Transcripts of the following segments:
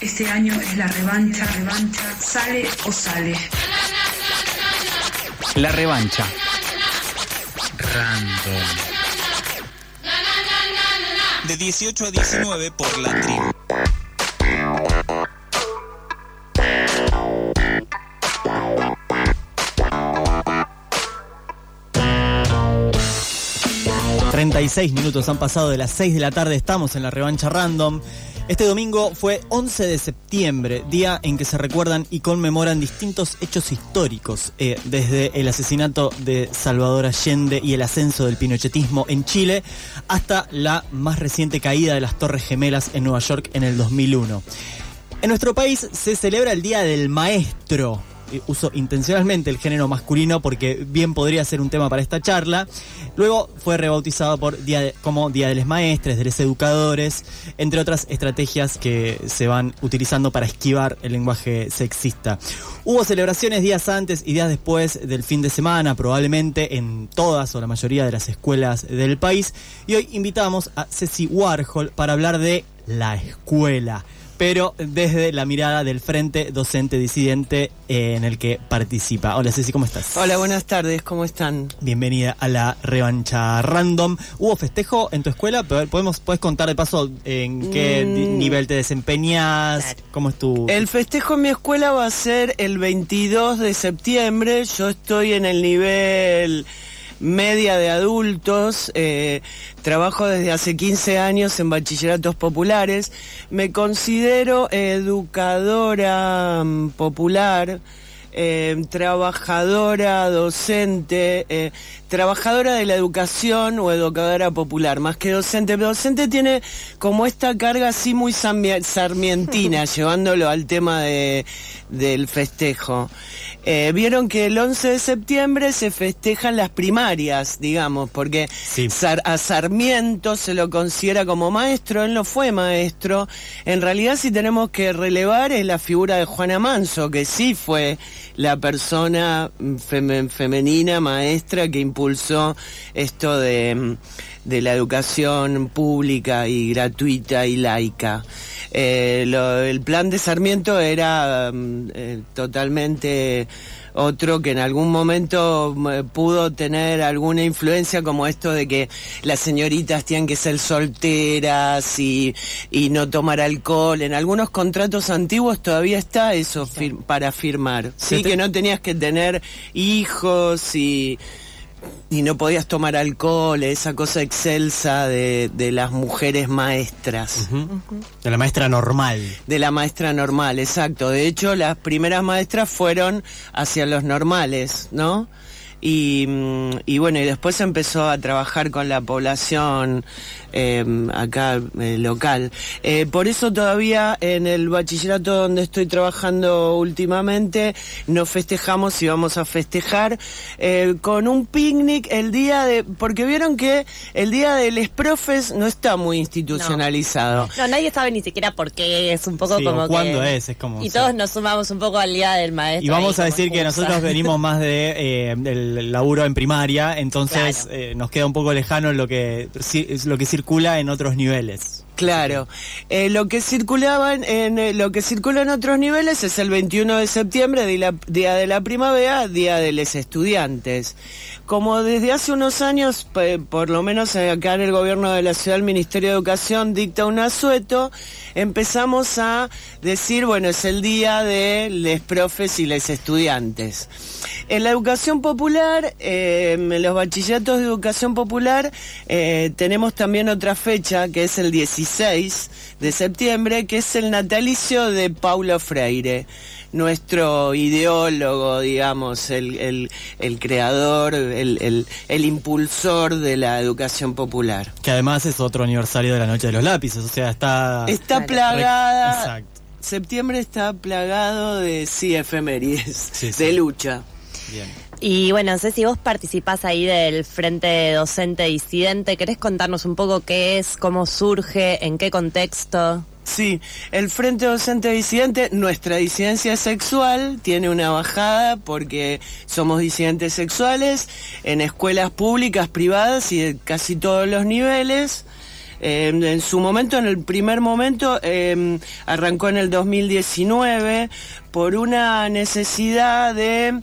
Este año es la revancha, revancha, sale o sale. La revancha. Random. De 18 a 19 por la tribu. ...36 minutos han pasado de las 6 de la tarde... ...estamos en la revancha random... Este domingo fue 11 de septiembre, día en que se recuerdan y conmemoran distintos hechos históricos, eh, desde el asesinato de Salvador Allende y el ascenso del pinochetismo en Chile, hasta la más reciente caída de las Torres Gemelas en Nueva York en el 2001. En nuestro país se celebra el Día del Maestro, uso intencionalmente el género masculino porque bien podría ser un tema para esta charla. Luego fue rebautizado por día como Día de los Maestres, de los Educadores, entre otras estrategias que se van utilizando para esquivar el lenguaje sexista. Hubo celebraciones días antes y días después del fin de semana, probablemente en todas o la mayoría de las escuelas del país. Y hoy invitamos a Ceci Warhol para hablar de la escuela pero desde la mirada del Frente Docente Disidente eh, en el que participa. Hola Ceci, ¿cómo estás? Hola, buenas tardes, ¿cómo están? Bienvenida a la revancha random. ¿Hubo festejo en tu escuela? ¿Podemos, ¿Puedes contar de paso en qué mm. nivel te desempeñas? ¿Cómo es tu...? El festejo en mi escuela va a ser el 22 de septiembre. Yo estoy en el nivel media de adultos, eh, trabajo desde hace 15 años en bachilleratos populares, me considero educadora mm, popular. Eh, trabajadora, docente, eh, trabajadora de la educación o educadora popular, más que docente. Pero docente tiene como esta carga así muy sarmientina, llevándolo al tema de, del festejo. Eh, vieron que el 11 de septiembre se festejan las primarias, digamos, porque a Sarmiento se lo considera como maestro, él no fue maestro. En realidad si tenemos que relevar es la figura de Juana Manso, que sí fue la persona femenina maestra que impulsó esto de, la educación pública y gratuita y laica. Eh, el plan de Sarmiento era mm, eh, totalmente otro que en algún momento mm, pudo tener alguna influencia como esto de que las señoritas tienen que ser solteras y, no tomar alcohol. En algunos contratos antiguos todavía está eso para firmar. Sí, que no tenías que tener hijos y y no podías tomar alcohol, esa cosa excelsa de, las mujeres maestras. De la maestra normal. De la maestra normal, exacto. De hecho, las primeras maestras fueron hacia los normales, ¿no? Y, mm, y, bueno, y después empezó a trabajar con la población em, acá eh, local. Eh, por eso todavía en el bachillerato donde estoy trabajando últimamente no festejamos y vamos a festejar eh, con un picnic el día de... Porque vieron que el día de les profes no está muy institucionalizado. No, nadie sabe ni siquiera por qué, es un poco como ¿Cuándo es? Es como... Y todos nos sumamos un poco al día del maestro. Y vamos a decir que nosotros venimos más de del laburo en primaria, entonces eh, nos queda un poco lejano lo que, lo que circula en otros niveles. Claro. Eh, lo que circulaba en, eh, lo que circula en otros niveles es el 21 de septiembre, día de la primavera, día de los estudiantes. Como desde hace unos años, por lo menos acá en el gobierno de la ciudad, el Ministerio de Educación dicta un asueto, empezamos a decir, bueno, es el día de los profes y los estudiantes. En la educación popular, eh, en los bachilleratos de educación popular, tenemos también otra fecha, que es el 17 6 de septiembre, que es el natalicio de Paulo Freire, nuestro ideólogo, digamos, el, creador, el, impulsor de la educación popular. Que además es otro aniversario de la Noche de los Lápices, o sea, está... Está plagada... Exacto. Septiembre está plagado de sí efemérides, de lucha. Bien. Y bueno, no sé si vos participás ahí del Frente Docente Disidente. ¿Querés contarnos un poco qué es, cómo surge, en qué contexto? Sí, el Frente Docente Disidente, nuestra disidencia sexual tiene una bajada porque somos disidentes sexuales en escuelas públicas, privadas y de casi todos los niveles. Eh, en su momento, en el primer momento, eh, arrancó en el 2019 por una necesidad de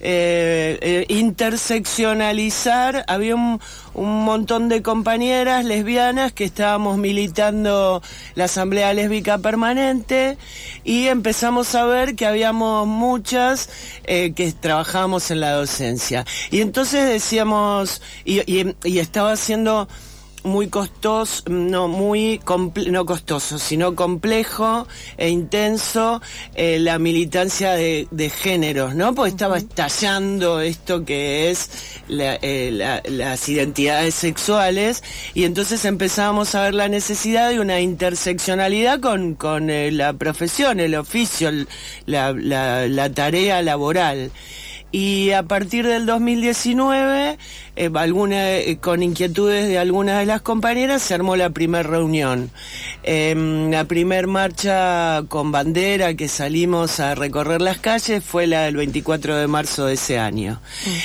eh, eh, interseccionalizar. Había un, un montón de compañeras lesbianas que estábamos militando la Asamblea Lésbica Permanente y empezamos a ver que habíamos muchas eh, que trabajábamos en la docencia. Y entonces decíamos, y, estaba haciendo muy costoso, no muy comple- no costoso, sino complejo e intenso eh, la militancia de, de géneros, ¿no? Porque estaba estallando esto que es la- eh, la- las identidades sexuales y entonces empezábamos a ver la necesidad de una interseccionalidad con, con eh, la profesión, el oficio, el- la- la tarea laboral. Y a partir del 2019, eh, alguna, eh, con inquietudes de algunas de las compañeras, se armó la primera reunión. Em, la primer marcha con bandera que salimos a recorrer las calles fue la del 24 de marzo de ese año.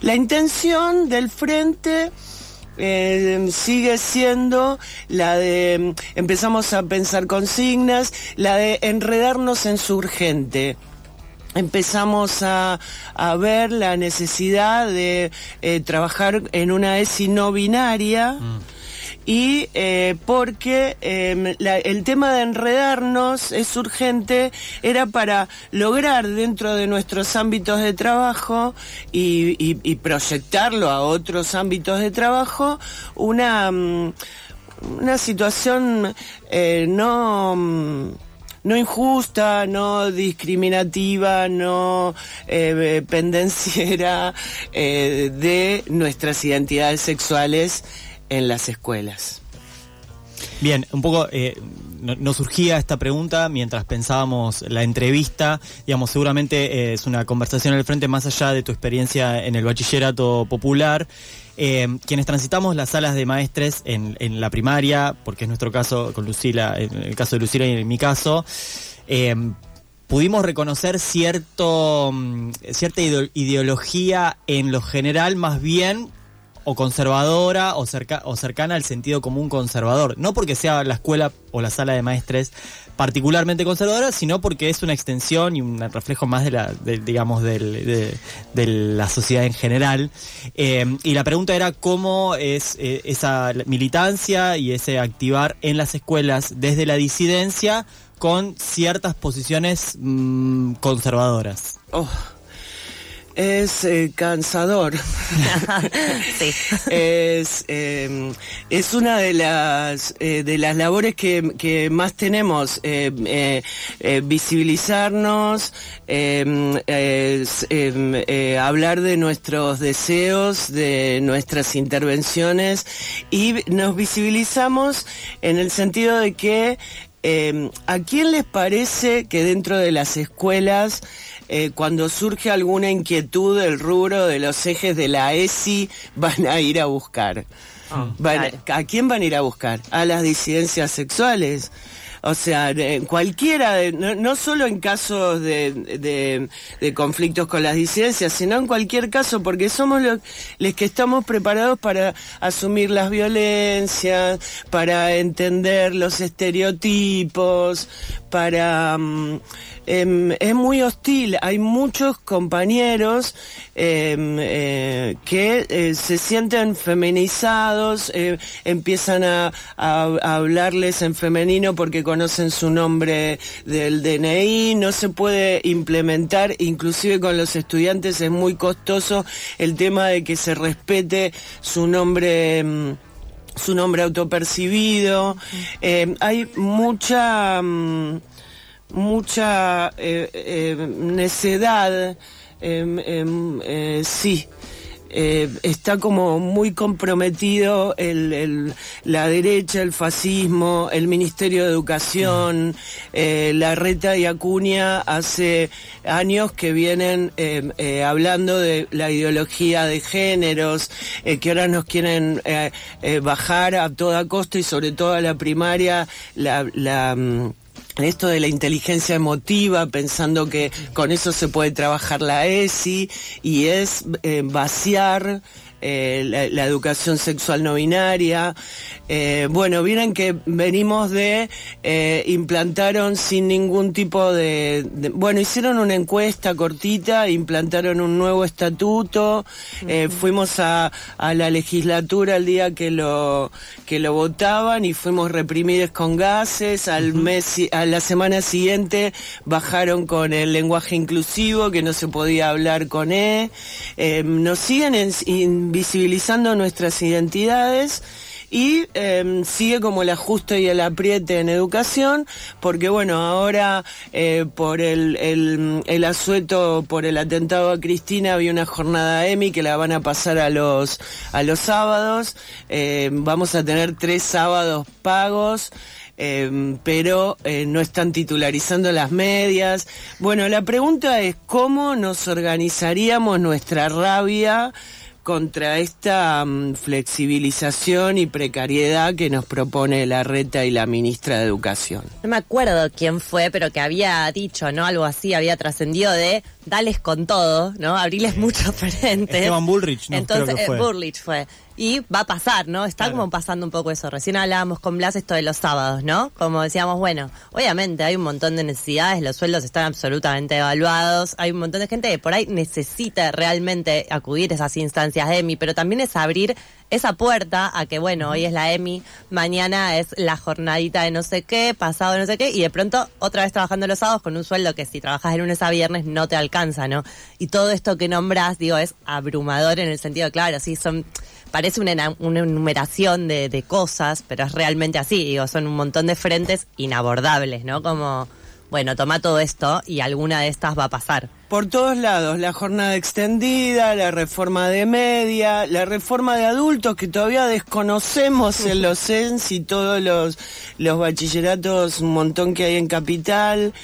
La intención del frente... eh, sigue siendo la de empezamos a pensar consignas, la de enredarnos en su urgente empezamos a, a ver la necesidad de eh, trabajar en una ESI no binaria. Y eh, porque eh, la- el tema de enredarnos es urgente, era para lograr dentro de nuestros ámbitos de trabajo y, y- y proyectarlo a otros ámbitos de trabajo una, mm, una situación eh, no... no injusta, no discriminativa, no eh, pendenciera eh, de nuestras identidades sexuales en las escuelas. Bien, un poco eh, no- nos surgía esta pregunta mientras pensábamos la entrevista. Digamos, seguramente es una conversación al frente más allá de tu experiencia en el bachillerato popular. Eh, quienes transitamos las salas de maestres en, en la primaria, porque es nuestro caso con Lucila, en el caso de Lucila y en mi caso, eh, pudimos reconocer cierto, mm, cierta ideo- ideología en lo general, más bien o conservadora o, cerca, o cercana al sentido común conservador. No porque sea la escuela o la sala de maestres particularmente conservadora, sino porque es una extensión y un reflejo más de la, digamos, del- de, de la sociedad en general. Eh, y la pregunta era cómo es eh, esa militancia y ese activar en las escuelas desde la disidencia con ciertas posiciones mm, conservadoras. Oh, es eh, cansador. sí. es, eh, es una de las, eh, de las labores que, que más tenemos, eh, eh, visibilizarnos, eh, hablar de nuestros deseos, de nuestras intervenciones y nos visibilizamos en el sentido de que eh, ¿A quién les parece que dentro de las escuelas, eh, cuando surge alguna inquietud del rubro de los ejes de la ESI, van a ir a buscar? Van a- claro. ¿A quién van a ir a buscar? A las disidencias sexuales. O sea, en cualquiera, de- no, solo en casos de, de- de conflictos con las disidencias, sino en cualquier caso, porque somos los, los que estamos preparados para asumir las violencias, para entender los estereotipos, para... mm, em, es muy hostil. Hay muchos compañeros em, eh, que eh, se sienten feminizados, eh, empiezan a hablarles en femenino porque conocen su nombre del DNI, no se puede implementar, inclusive con los estudiantes es muy costoso el tema de que se respete su nombre. em, su nombre autopercibido. Eh, hay mucha mm, mucha eh, eh, necedad, em, em, eh, sí. Eh, está como muy comprometido la derecha, el fascismo, el Ministerio de Educación, eh, la Reta y Acuña hace años que vienen eh, hablando de la ideología de géneros, que ahora nos quieren bajar a toda costa y sobre todo a la primaria la... la mm, esto de la inteligencia emotiva, pensando que con eso se puede trabajar la ESI, y es eh, vaciar eh, la, la educación sexual no binaria. Eh, bueno, miren que venimos de, eh, implantaron sin ningún tipo de, de- bueno, hicieron una encuesta cortita, implantaron un nuevo estatuto, fuimos a, a la legislatura el día que lo, que lo votaban y fuimos reprimidos con gases, al mes, a la semana siguiente bajaron con el lenguaje inclusivo, que no se podía hablar con E, nos siguen ens- invisibilizando nuestras identidades y eh, sigue como el ajuste y el apriete en educación, porque bueno, ahora eh, por el, el, el asueto, por el atentado a Cristina, había una jornada EMI que la van a pasar a los, a los sábados. Eh, vamos a tener tres sábados pagos. eh, pero eh, no están titularizando las medias. Bueno, la pregunta es cómo nos organizaríamos nuestra rabia contra esta mm, flexibilización y precariedad que nos propone la reta y la ministra de Educación. No me acuerdo quién fue, pero que había dicho, ¿no? Algo así, había trascendido de dales con todo, ¿no? Abrirles muchos frentes. Esteban Bullrich, ¿no? Entonces, Creo que fue. eh, Bullrich fue. Y va a pasar, ¿no? Está Claro. como pasando un poco eso. Recién hablábamos con Blas esto de los sábados, ¿no? Como decíamos, bueno, obviamente hay un montón de necesidades, los sueldos están absolutamente evaluados, hay un montón de gente que por ahí necesita realmente acudir a esas instancias de EMI, pero también es abrir esa puerta a que, bueno, hoy es la EMI, mañana es la jornadita de no sé qué, pasado de no sé qué, y de pronto otra vez trabajando los sábados con un sueldo que si trabajas de lunes a viernes no te alcanza, ¿no? Y todo esto que nombras, digo, es abrumador en el sentido, claro, sí, son parece una, una enumeración de, de cosas, pero es realmente así, digo, son un montón de frentes inabordables, ¿no? Como, bueno, toma todo esto y alguna de estas va a pasar. Por todos lados, la jornada extendida, la reforma de media, la reforma de adultos que todavía desconocemos en los CENS y todos los, los bachilleratos, un montón que hay en Capital.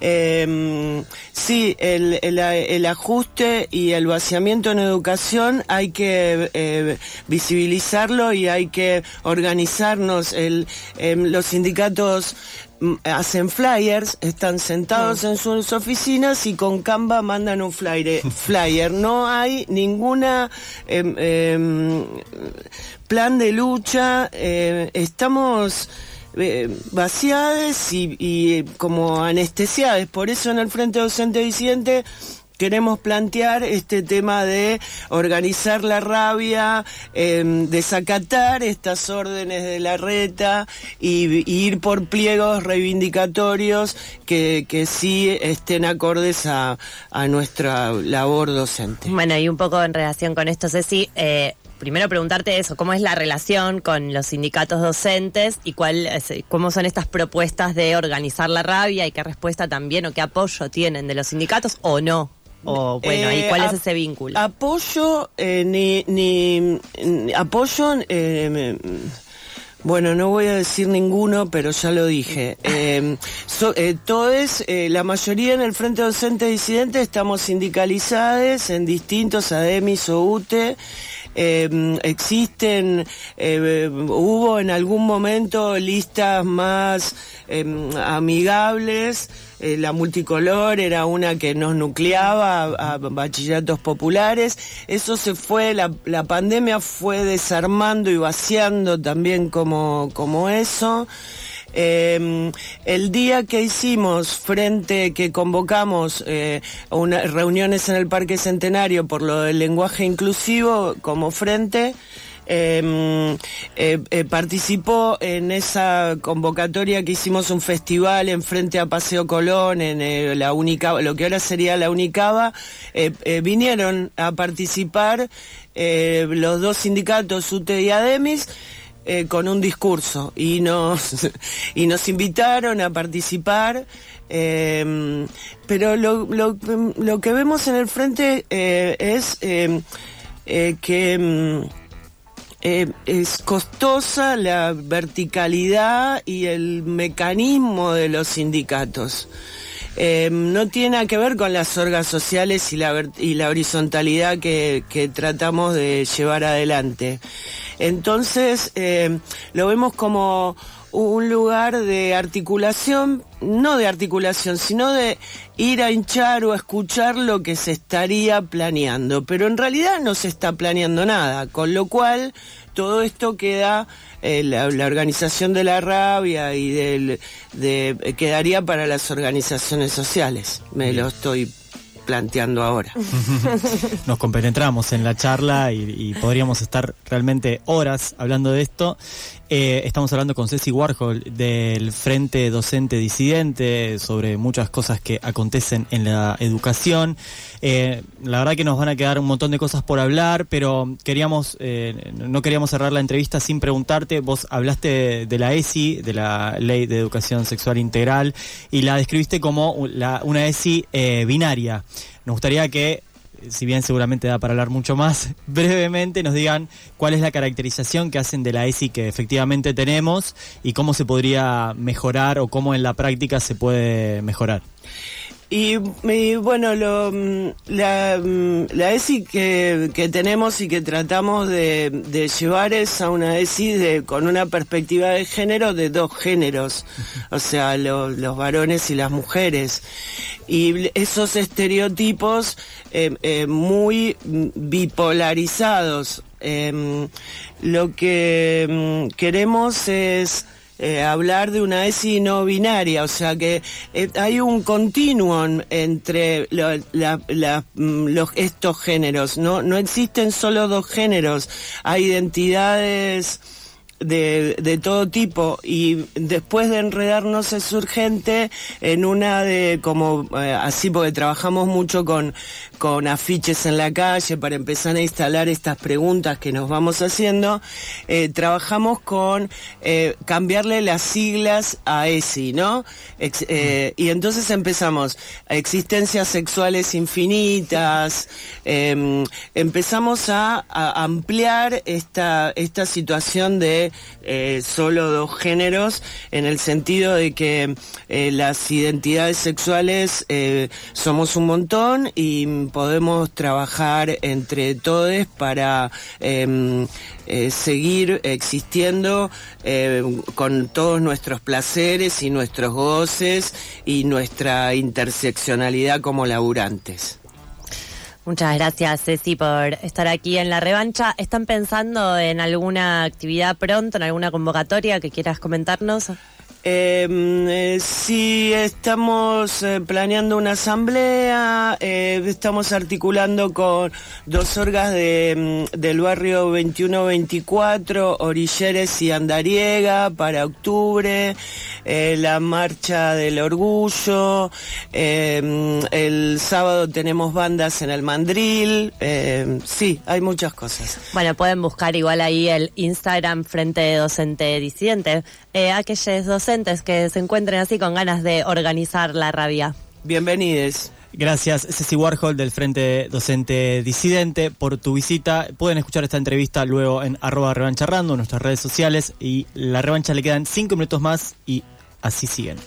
Eh, sí, el, el, el ajuste y el vaciamiento en educación hay que eh, visibilizarlo y hay que organizarnos. El, em, los sindicatos hacen flyers, están sentados en sus oficinas y con Canva mandan un flyer. flyer. No hay ninguna em, em, plan de lucha. eh, estamos eh, vaciadas y, y como anestesiadas. Por eso en el Frente Docente Disidente queremos plantear este tema de organizar la rabia, eh, desacatar estas órdenes de la reta y, ir por pliegos reivindicatorios que, que sí estén acordes a, a nuestra labor docente. Bueno, y un poco en relación con esto, Ceci, eh, primero preguntarte eso, ¿cómo es la relación con los sindicatos docentes y cuál, es- cómo son estas propuestas de organizar la rabia y qué respuesta también o qué apoyo tienen de los sindicatos o no? O bueno, ¿y Eh, cuál es ese vínculo? Apoyo, eh, ni, ni, ni- apoyo, eh, me- bueno, no voy a decir ninguno, pero ya lo dije. So- eh, todos, la mayoría en el Frente Docente Disidente estamos sindicalizados en distintos ADEMIS o UTE. Eh, existen, eh, hubo en algún momento listas más eh, amigables. Eh, la multicolor era una que nos nucleaba a, a bachilleratos populares. Eso se fue, la, la pandemia fue desarmando y vaciando también como, como eso. Eh, el día que hicimos frente, que convocamos eh, reuniones en el Parque Centenario por lo del lenguaje inclusivo como frente, eh, eh, eh, participó en esa convocatoria que hicimos un festival en frente a Paseo Colón, en eh, la Unicaba, lo que ahora sería la Unicaba, vinieron a participar los dos sindicatos UTE y ADEMIS, eh, con un discurso y nos y nos invitaron a participar eh, pero lo, lo, lo que vemos en el frente eh, es que mm, es costosa la verticalidad y el mecanismo de los sindicatos. No tiene nada que ver con las orgas sociales y la, y la horizontalidad que tratamos de llevar adelante. Entonces, eh, lo vemos como un lugar de articulación, no de articulación, sino de ir a hinchar o a escuchar lo que se estaría planeando. Pero en realidad no se está planeando nada, con lo cual todo esto queda, eh, la, la organización de la rabia y del, de, quedaría para las organizaciones sociales. Me lo estoy planteando ahora. Nos compenetramos en la charla y, y podríamos estar realmente horas hablando de esto. Eh, estamos hablando con Ceci Warhol del Frente Docente Disidente sobre muchas cosas que acontecen en la educación. Eh, la verdad que nos van a quedar un montón de cosas por hablar, pero queríamos, eh, no queríamos cerrar la entrevista sin preguntarte. Vos hablaste de la ESI, de la Ley de Educación Sexual Integral, y la describiste como una ESI binaria. Nos gustaría que si bien seguramente da para hablar mucho más, brevemente nos digan cuál es la caracterización que hacen de la ESI que efectivamente tenemos y cómo se podría mejorar o cómo en la práctica se puede mejorar. Y, bueno, mm, la, mm, la ESI que, que tenemos y que tratamos de, llevar es a una ESI de, con una perspectiva de género de dos géneros, o sea, lo- los varones y las mujeres. Y esos estereotipos eh, eh, muy bipolarizados. Em, lo que mm, queremos es eh, hablar de una ESI no binaria, o sea que eh, hay un continuum entre mm, los, estos géneros, no, no existen solo dos géneros, hay identidades de, todo tipo y después de enredarnos es urgente en una de como eh, así porque trabajamos mucho con con afiches en la calle para empezar a instalar estas preguntas que nos vamos haciendo eh, trabajamos con eh, cambiarle las siglas a ESI no y entonces empezamos. Existencias sexuales infinitas em, empezamos a, a ampliar esta esta situación de eh, solo dos géneros en el sentido de que eh, las identidades sexuales eh, somos un montón y podemos trabajar entre todos para em, seguir existiendo con todos nuestros placeres y nuestros goces y nuestra interseccionalidad como laburantes. Muchas gracias, Ceci, por estar aquí en la revancha. ¿Están pensando en alguna actividad pronto, en alguna convocatoria que quieras comentarnos? Eh, eh, sí, estamos eh, planeando una asamblea, eh, estamos articulando con dos orgas mm, del barrio 2124, Orilleres y Andariega, para octubre, eh, la marcha del orgullo, eh, el sábado tenemos bandas en el Mandril, eh, sí, hay muchas cosas. Bueno, pueden buscar igual ahí el Instagram Frente Docente Disidente. Eh, aquellos docentes que se encuentren así con ganas de organizar la rabia. Bienvenidos. Gracias Ceci Warhol del Frente Docente Disidente por tu visita. Pueden escuchar esta entrevista luego en arroba revancha random, en nuestras redes sociales y la revancha le quedan cinco minutos más y así siguen.